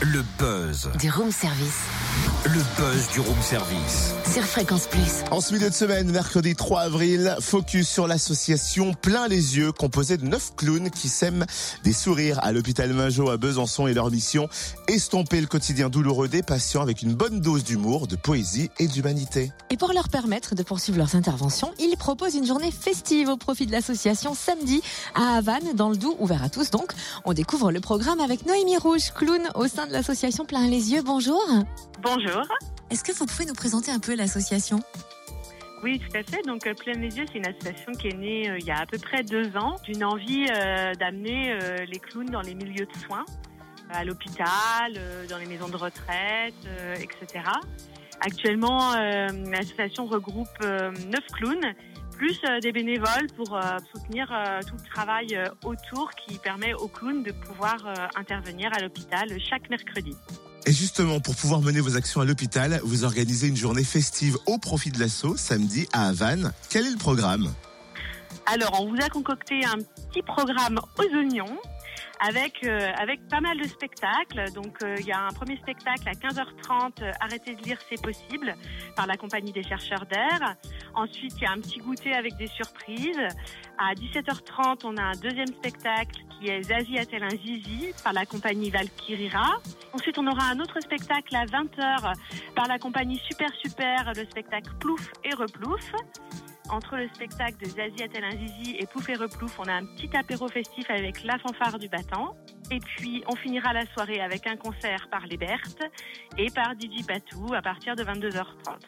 Le buzz. Du room service. Le buzz du room service. Sur Fréquence Plus. En ce milieu de semaine, mercredi 3 avril, focus sur l'association Plein les yeux, composée de neuf clowns qui sèment des sourires à l'hôpital Majot à Besançon et leur mission, estomper le quotidien douloureux des patients avec une bonne dose d'humour, de poésie et d'humanité. Et pour leur permettre de poursuivre leurs interventions, ils proposent une journée festive au profit de l'association samedi à Havane, dans le Doubs, ouvert à tous donc. On découvre le programme avec Noémie Rouge, clown au sein de l'association Plein les yeux. Bonjour. Bonjour. Est-ce que vous pouvez nous présenter un peu l'association? Oui, tout à fait. Donc, euh, Plein les yeux, c'est une association qui est née euh, il y a à peu près deux ans d'une envie euh, d'amener euh, les clowns dans les milieux de soins, à l'hôpital, dans les maisons de retraite, etc. Actuellement, l'association regroupe neuf clowns plus euh, des bénévoles pour euh, soutenir euh, tout le travail autour qui permet aux clowns de pouvoir intervenir à l'hôpital chaque mercredi. Et justement, pour pouvoir mener vos actions à l'hôpital, vous organisez une journée festive au profit de l'assaut samedi à Havane. Quel est le programme? Alors, on vous a concocté un petit programme aux oignons avec euh, avec pas mal de spectacles. Donc, euh, il y a un premier spectacle à 15h30, euh, Arrêtez de lire, c'est possible, par la compagnie des chercheurs d'air. Ensuite, il y a un petit goûter avec des surprises. À 17h30, on a un deuxième spectacle qui est Zazie a-t-elle un zizi par la compagnie Valkyrira. Ensuite, on aura un autre spectacle à 20h par la compagnie Super Super, le spectacle Plouf et Replouf. Entre le spectacle de Zazie a-t-elle un zizi et Pouf et Replouf, on a un petit apéro festif avec la fanfare du battant. Et puis, on finira la soirée avec un concert par les Berthes et par DJ Patou à partir de 22h30.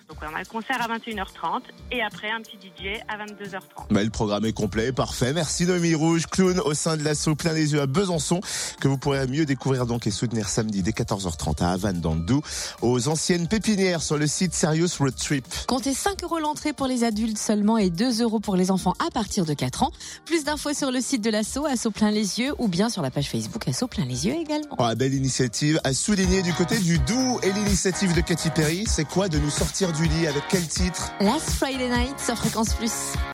Donc, on a le concert à 21h30 et après un petit DJ à 22h30. bah, Le programme est complet, parfait. Merci Noémie Rouge, clown au sein de l'assaut Plein les yeux à Besançon, que vous pourrez mieux découvrir donc et soutenir samedi dès 14h30 à Havane dans le Doubs, aux anciennes pépinières sur le site Serious Road Trip. Comptez 5 euros l'entrée pour les adultes seulement et 2 euros pour les enfants à partir de 4 ans. Plus d'infos sur le site de l'assaut, assaut plein les yeux, ou bien sur la page Facebook assaut plein les yeux également. Oh, belle initiative à souligner du côté du Doubs et l'initiative de Katy Perry, c'est quoi de nous sortir du lit avec quel titre? Last Friday Night sur Fréquence Plus.